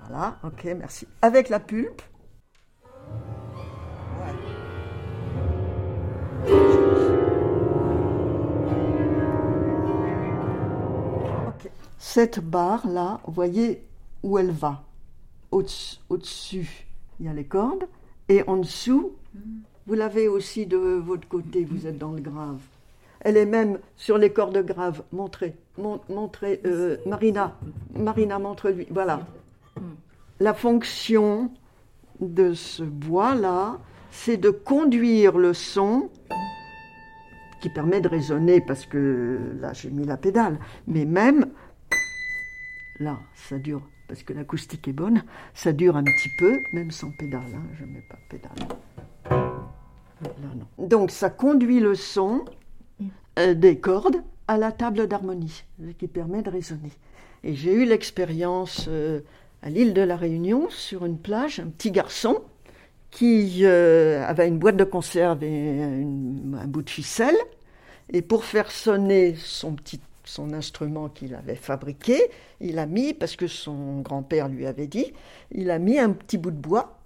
Voilà, ok, merci. Avec la pulpe. Cette barre-là, vous voyez où elle va. Au-dessus, il y a les cordes. Et en dessous, vous l'avez aussi de votre côté, vous êtes dans le grave. Elle est même sur les cordes graves. Montrez, montrez, euh, Marina, Marina, montre-lui. Voilà. La fonction de ce bois-là, c'est de conduire le son qui permet de résonner parce que là j'ai mis la pédale, mais même là ça dure parce que l'acoustique est bonne, ça dure un petit peu, même sans pédale, hein, je ne mets pas de pédale. Donc ça conduit le son euh, des cordes à la table d'harmonie, ce qui permet de résonner. Et j'ai eu l'expérience euh, à l'île de la Réunion, sur une plage, un petit garçon qui euh, avait une boîte de conserve et un bout de ficelle. Et pour faire sonner son petit son instrument qu'il avait fabriqué, il a mis, parce que son grand-père lui avait dit, il a mis un petit bout de bois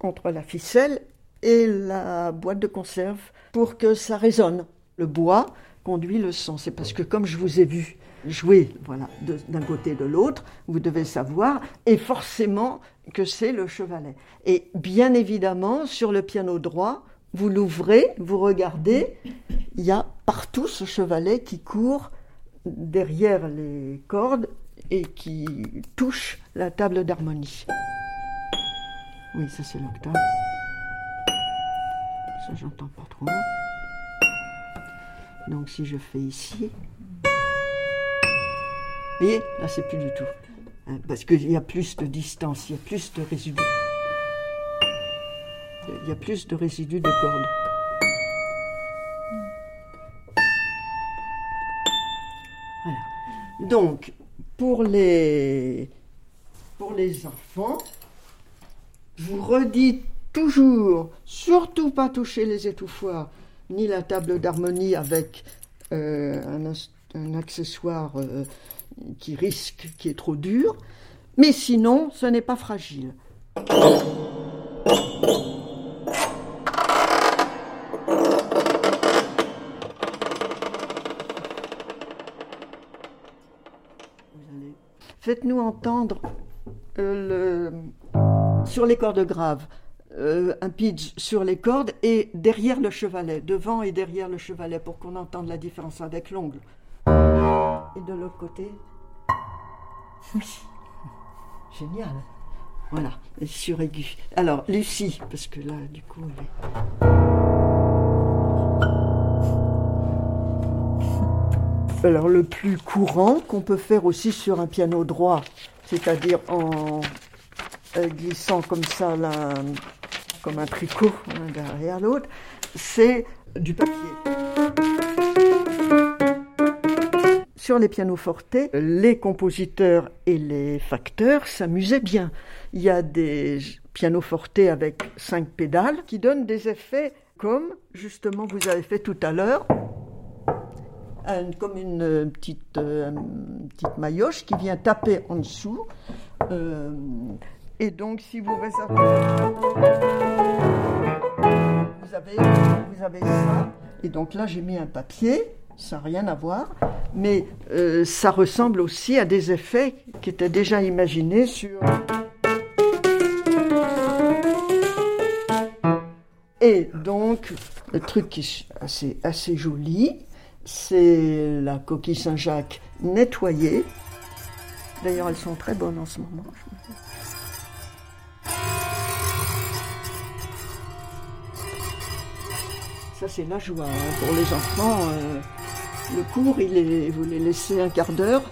entre la ficelle et la boîte de conserve pour que ça résonne. Le bois conduit le son. C'est parce que comme je vous ai vu jouer voilà, d'un côté et de l'autre, vous devez savoir, et forcément que c'est le chevalet. Et bien évidemment, sur le piano droit, vous l'ouvrez, vous regardez, il y a partout ce chevalet qui court derrière les cordes et qui touche la table d'harmonie. Oui, ça c'est l'octave. Ça j'entends pas trop. Donc si je fais ici, vous voyez, là c'est plus du tout. hein, parce qu'il y a plus de distance, il y a plus de résidus. Il y a plus de résidus de cordes. Donc, pour les, pour les enfants, je vous redis toujours, surtout pas toucher les étouffoirs, ni la table d'harmonie avec euh, un, accessoire euh, qui risque, qui est trop dur. Mais sinon, ce n'est pas fragile. Faites-nous entendre euh, sur les cordes graves, euh, un pitch sur les cordes et derrière le chevalet, devant et derrière le chevalet, pour qu'on entende la différence avec l'ongle. Et de l'autre côté. <laughs> Oui. Génial. Voilà, sur aigu. Alors, Lucie, parce que là, du coup, elle est- Alors, le plus courant qu'on peut faire aussi sur un piano droit, c'est-à-dire en euh, glissant comme ça, comme un tricot, l'un derrière l'autre, c'est du papier. Sur les pianos fortés, les compositeurs et les facteurs s'amusaient bien. Il y a des pianos fortés avec cinq pédales qui donnent des effets comme justement vous avez fait tout à l'heure, comme une euh, petite, euh, petite maillotche qui vient taper en dessous. Euh, et donc si vous vous avez, vous avez ça. Et donc là j'ai mis un papier, ça n'a rien à voir, mais euh, ça ressemble aussi à des effets qui étaient déjà imaginés sur... Et donc, le truc qui est assez, assez joli, c'est la coquille Saint-Jacques nettoyée. D'ailleurs, elles sont très bonnes en ce moment. Ça, c'est la joie hein, pour les enfants. euh, le cours, il est, vous les laissez un quart d'heure.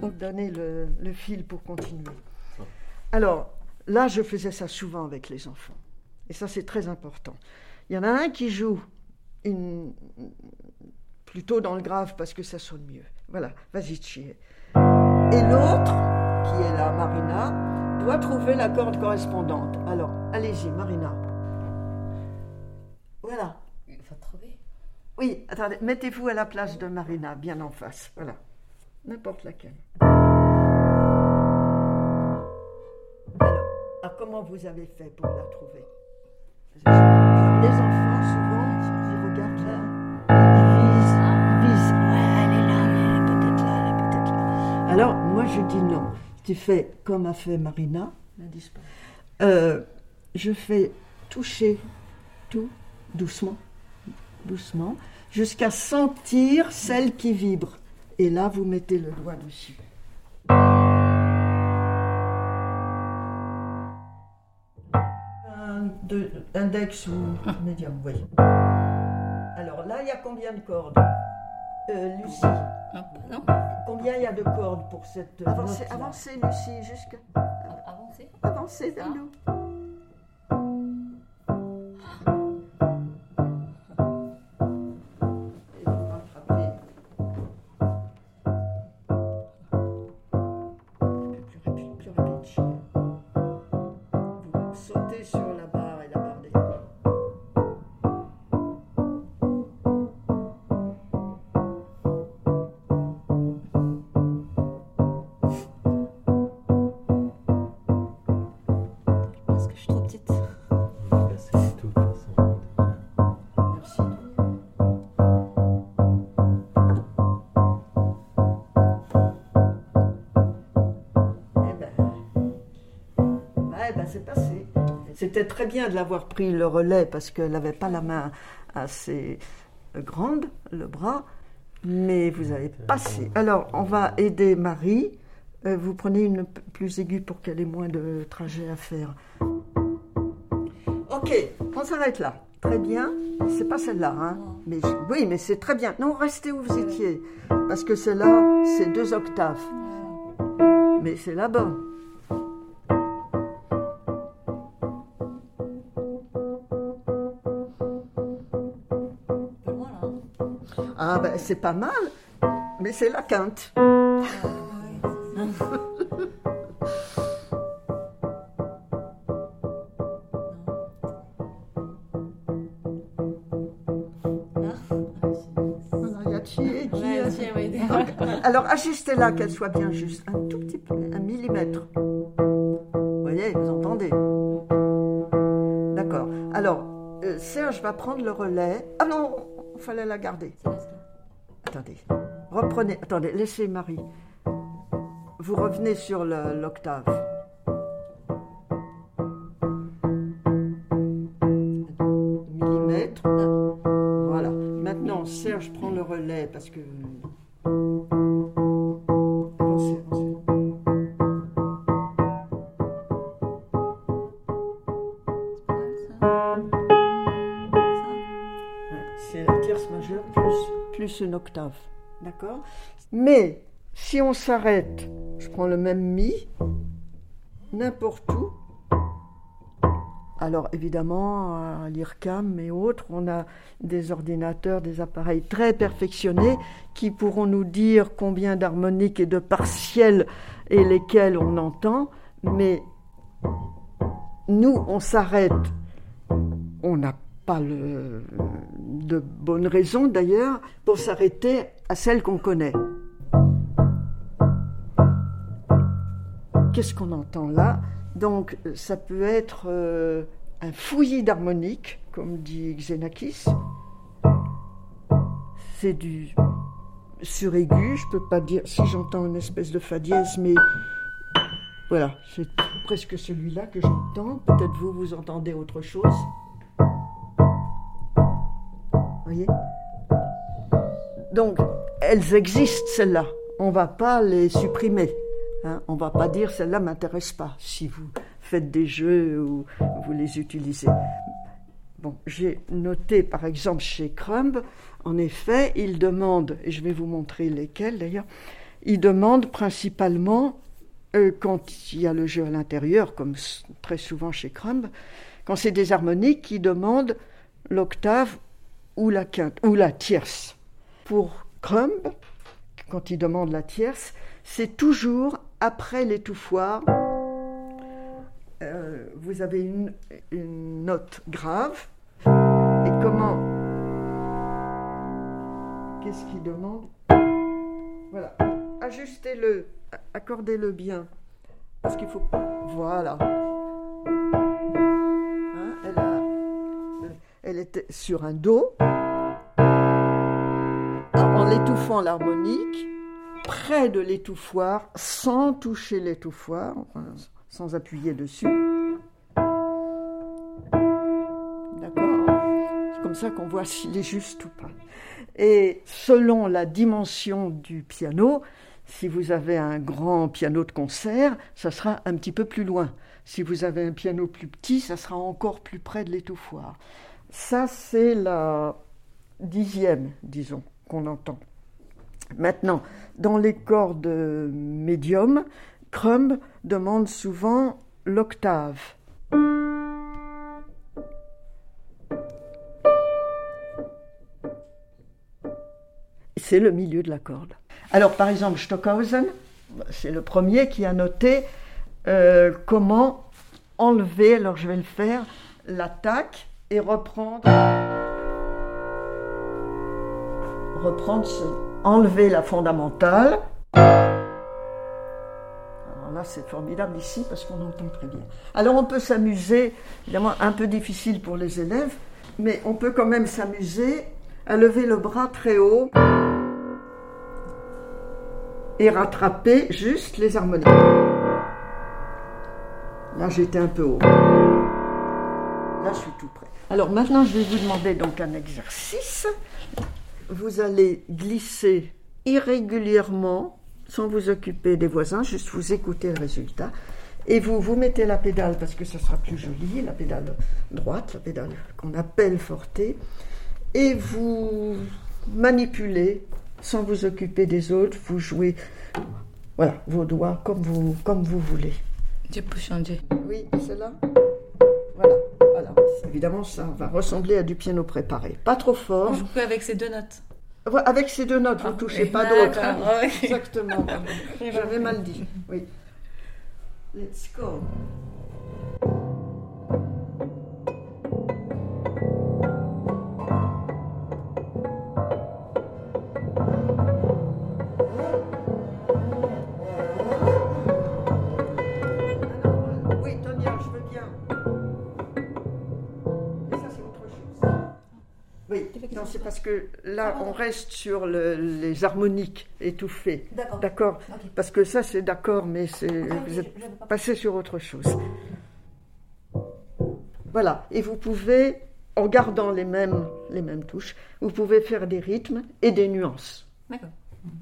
Donc, donner le, le fil pour continuer. Alors, là, je faisais ça souvent avec les enfants. Et ça, c'est très important. Il y en a un qui joue une... plutôt dans le grave parce que ça sonne mieux. Voilà, vas-y, chier. Et l'autre, qui est la Marina, doit trouver la corde correspondante. Alors, allez-y, Marina. Voilà.
Il faut trouver.
Oui, attendez, mettez-vous à la place de Marina, bien en face. Voilà. N'importe laquelle. Alors, ah, comment vous avez fait pour la trouver? Alors, les enfants, souvent, ils regardent là, ils visent, ils visent. Ouais, elle est là, mais peut-être là, elle est peut-être là. Alors, moi, je dis non. Tu fais comme a fait Marina. Euh, je fais toucher tout doucement, doucement, jusqu'à sentir celle qui vibre. Et là, vous mettez le doigt dessus. Deux, index ou médium, oui. Alors là, il y a combien de cordes? Euh, Lucie,
Non, non.
combien il y a de cordes pour cette avancez, avancez, Lucie, jusqu'à
Avancez.
avancez vers
Ça.
nous. C'était très bien de l'avoir pris le relais parce qu'elle n'avait pas la main assez grande, le bras, mais vous avez passé. Alors, on va aider Marie. Euh, Vous prenez une plus aiguë pour qu'elle ait moins de trajet à faire. Ok, on s'arrête là. très bien. C'est pas celle-là, hein. Mais oui, mais c'est très bien. Non, restez où vous étiez, parce que celle-là, c'est deux octaves. Mais c'est la Ah ben c'est pas mal, mais c'est la quinte. Voilà, il y a chi et qui,
Ouais, tiens, oui.
Alors ajustez-la qu'elle soit bien juste, un tout petit peu, un millimètre. Vous voyez, vous entendez D'accord. Alors, euh, Serge va prendre le relais. Ah non, il fallait la garder. Attendez. Reprenez. Attendez, laissez Marie. Vous revenez sur l'octave. Millimètre. Voilà. Maintenant, Serge prend le relais parce que. Mais si on s'arrête, je prends le même Mi, n'importe où. Alors évidemment, à l'IRCAM et autres, on a des ordinateurs, des appareils très perfectionnés qui pourront nous dire combien d'harmoniques et de partiels et lesquels on entend, mais nous, on s'arrête. On n'a pas de bonnes raisons d'ailleurs pour s'arrêter à celle qu'on connaît. Qu'est-ce qu'on entend là? Donc ça peut être euh, un fouillis d'harmonique, comme dit Xenakis. C'est du suraigu, je peux pas dire si j'entends une espèce de fa dièse, mais voilà, c'est presque celui-là que j'entends. Peut-être vous, vous entendez autre chose. Donc, elles existent, celles-là. On va pas les supprimer. Hein. On va pas dire celle-là m'intéresse pas si vous faites des jeux ou vous les utilisez. Bon, j'ai noté par exemple chez Crumb, en effet, il demande, et je vais vous montrer lesquels d'ailleurs, il demande principalement, euh, quand il y a le jeu à l'intérieur, comme très souvent chez Crumb, quand c'est des harmoniques, il demande l'octave ou la quinte, ou la tierce. Pour Crumb, quand il demande la tierce, c'est toujours après l'étouffoir. Euh, vous avez une, une note grave. Et comment Qu'est-ce qu'il demande? Voilà. Ajustez-le, accordez-le bien. Parce qu'il faut. Voilà. Elle était sur un Do. En l'étouffant l'harmonique, près de l'étouffoir, sans toucher l'étouffoir, sans appuyer dessus. D'accord C'est comme ça qu'on voit s'il est juste ou pas. Et selon la dimension du piano, si vous avez un grand piano de concert, ça sera un petit peu plus loin. Si vous avez un piano plus petit, ça sera encore plus près de l'étouffoir. Ça, c'est la dixième, disons, qu'on entend. Maintenant, dans les cordes médium, Crumb demande souvent l'octave. C'est le milieu de la corde. Alors, par exemple, Stockhausen, c'est le premier qui a noté euh, comment enlever, alors je vais le faire, l'attaque et reprendre reprendre enlever la fondamentale. Alors là, c'est formidable ici parce qu'on entend très bien. Alors on peut s'amuser, évidemment un peu difficile pour les élèves, mais on peut quand même s'amuser à lever le bras très haut et rattraper juste les harmoniques. Là, j'étais un peu haut. Là, je suis tout prêt. Alors maintenant, je vais vous demander donc un exercice vous allez glisser irrégulièrement, sans vous occuper des voisins, juste vous écouter le résultat, Et vous, vous mettez la pédale parce que ça sera plus joli, la pédale droite, la pédale qu'on appelle forte, et vous manipulez sans vous occuper des autres, vous jouez voilà, vos doigts comme vous, comme vous voulez.
Je peux changer.
Oui, c'est là. Évidemment, ça va ressembler à du piano préparé. Pas trop fort.
Avec ces deux notes.
Avec ces deux notes, vous ne
Ah,
touchez
oui.
pas d'autres. hein.
Oui.
Exactement. J'avais mal dit. Oui. Let's go. C'est parce que là, on reste sur le- les harmoniques étouffées.
D'accord.
D'accord. Parce que ça, c'est d'accord, mais c'est,
ok,
vous êtes
pas-
passé sur autre chose. Voilà, et vous pouvez, en gardant les mêmes, les mêmes touches, vous pouvez faire des rythmes et des nuances.
D'accord.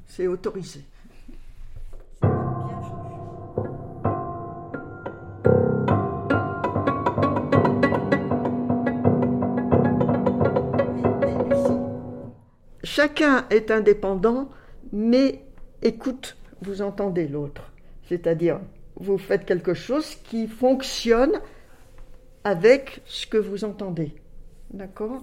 C'est autorisé. Chacun est indépendant, mais écoute, vous entendez l'autre. C'est-à-dire, vous faites quelque chose qui fonctionne avec ce que vous entendez. D'accord?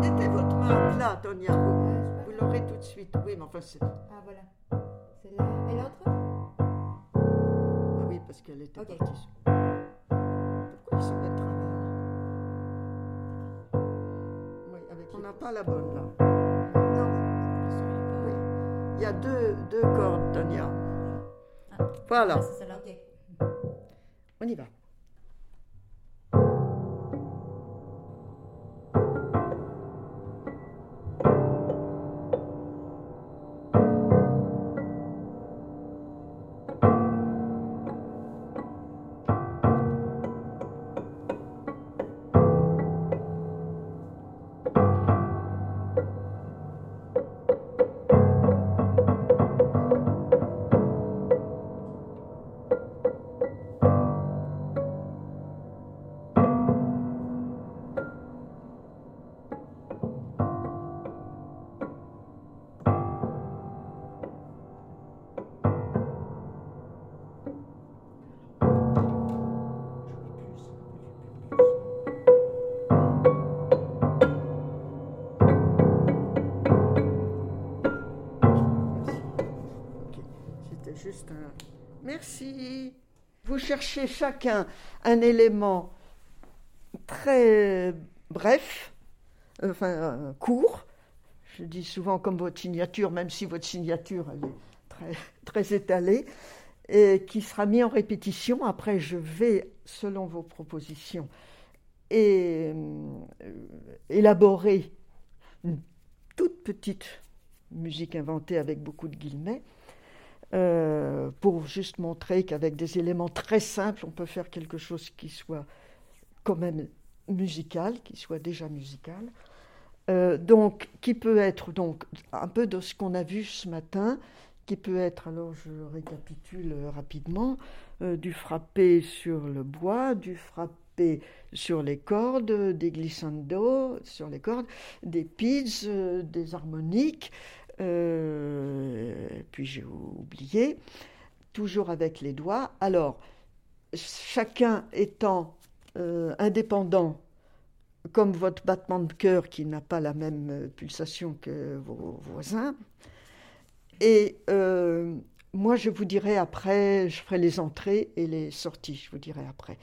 Mettez votre main à plat, Tonia. Vous, vous l'aurez tout de suite. Oui, mais enfin, c'est.
Ah, voilà. C'est là. Et l'autre?
Ah oui, parce qu'elle était
Ok.
partie. Pas la bonne là. Non. Oui. Il y a deux, deux cordes. Voilà,
Ah.
Ok.
on y va. Merci. Vous cherchez chacun un élément très bref, enfin euh, court. Je dis souvent comme votre signature, même si votre signature elle est <laughs> très, étalée, et qui sera mis en répétition. Après, je vais, selon vos propositions, euh, élaborer une toute petite musique inventée avec beaucoup de guillemets, euh, pour juste montrer qu'avec des éléments très simples, on peut faire quelque chose qui soit quand même musical, qui soit déjà musical. Euh, donc, qui peut être donc un peu de ce qu'on a vu ce matin, qui peut être, alors je récapitule rapidement, euh, du frappé sur le bois, du frappé sur les cordes, des glissando sur les cordes, des pids, des harmoniques, puis j'ai oublié, toujours avec les doigts. Alors, chacun étant euh, indépendant, comme votre battement de cœur qui n'a pas la même euh, pulsation que vos voisins. Et euh, moi, je vous dirai après, je ferai les entrées et les sorties, je vous dirai après.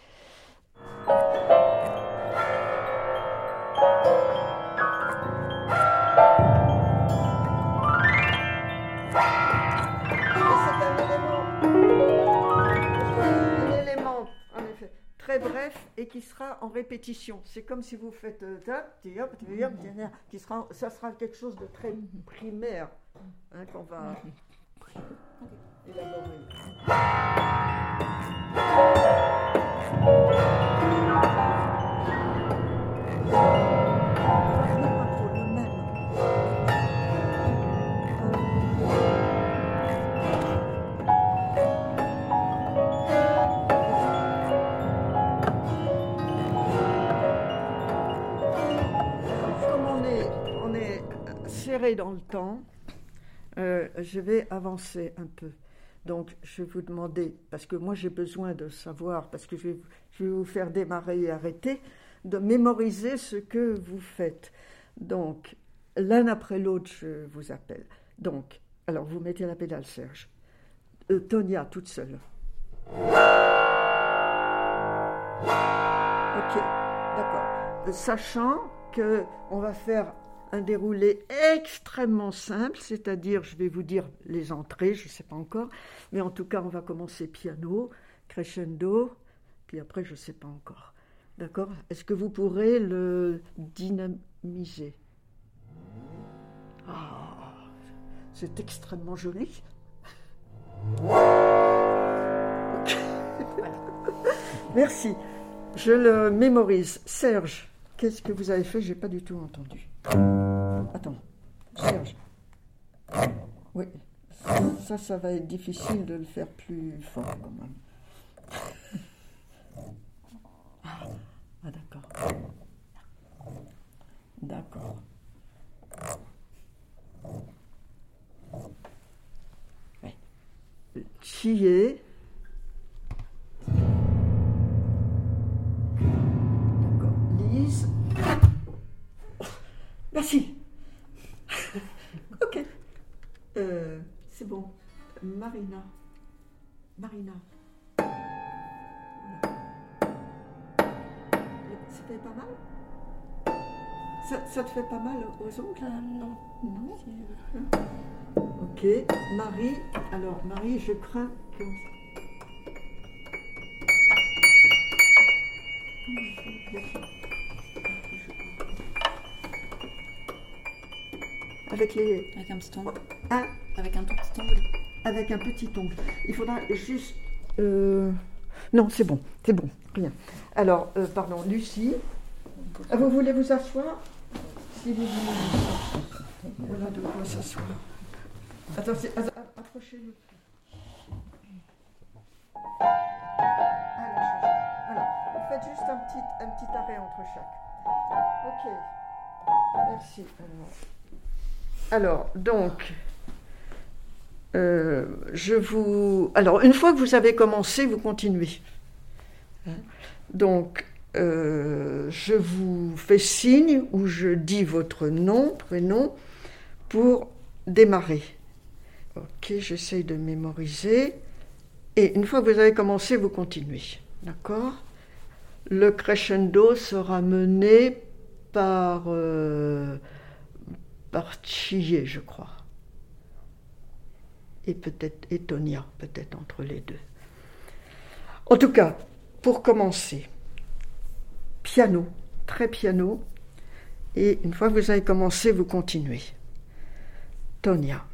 Bref et qui sera en répétition. C'est comme si vous faites euh, qui sera, ça sera quelque chose de très primaire hein, qu'on va élaborer. Dans le temps, euh, je vais avancer un peu. Donc, je vais vous demander, parce que moi j'ai besoin de savoir, parce que je vais, je vais vous faire démarrer et arrêter, de mémoriser ce que vous faites. Donc, l'un après l'autre, je vous appelle. Donc, alors vous mettez la pédale, Serge. Euh, Tonia, toute seule. Ok, d'accord. Euh, Sachant que on va faire un déroulé extrêmement simple, c'est-à-dire, je vais vous dire les entrées, je ne sais pas encore, mais en tout cas, on va commencer piano, crescendo, puis après, je ne sais pas encore. D'accord? Est-ce que vous pourrez le dynamiser? Ah, c'est extrêmement joli. <laughs> Merci. Je le mémorise. Serge, qu'est-ce que vous avez fait? J'ai pas du tout entendu. Attends, Serge. Oui, ça, ça va être difficile de le faire plus fort quand même. Ah, ah, d'accord. D'accord. Chier. D'accord. Lise. Merci. <laughs> ok. Euh, c'est bon. Marina. Marina. C'était pas mal? Ça, ça te fait pas mal aux ongles? Non. Non Ok. Marie. Alors, Marie, je crains que... Avec les...
Avec un petit ongle.
Ah,
Avec un tout petit ongle.
avec un petit ongle. Il faudra juste. euh, Non, c'est bon, c'est bon, rien. Alors, euh, pardon, Lucie, ah, vous voulez vous asseoir? Si vous voulez. Voilà de quoi s'asseoir. Attends, approchez-le. Voilà, vous faites juste un petit, un petit arrêt entre chaque. Ok, merci. Alors, Alors, donc. Euh, je vous. Alors, une fois que vous avez commencé, vous continuez. Hein Donc, euh, je vous fais signe ou je dis votre nom, prénom, pour démarrer. Ok, j'essaye de mémoriser. Et une fois que vous avez commencé, vous continuez. D'accord? Le crescendo sera mené par, euh, par Chillé, je crois et peut-être Etonia, peut-être entre les deux. En tout cas, pour commencer, piano, très piano, et une fois que vous avez commencé, vous continuez. Tonia.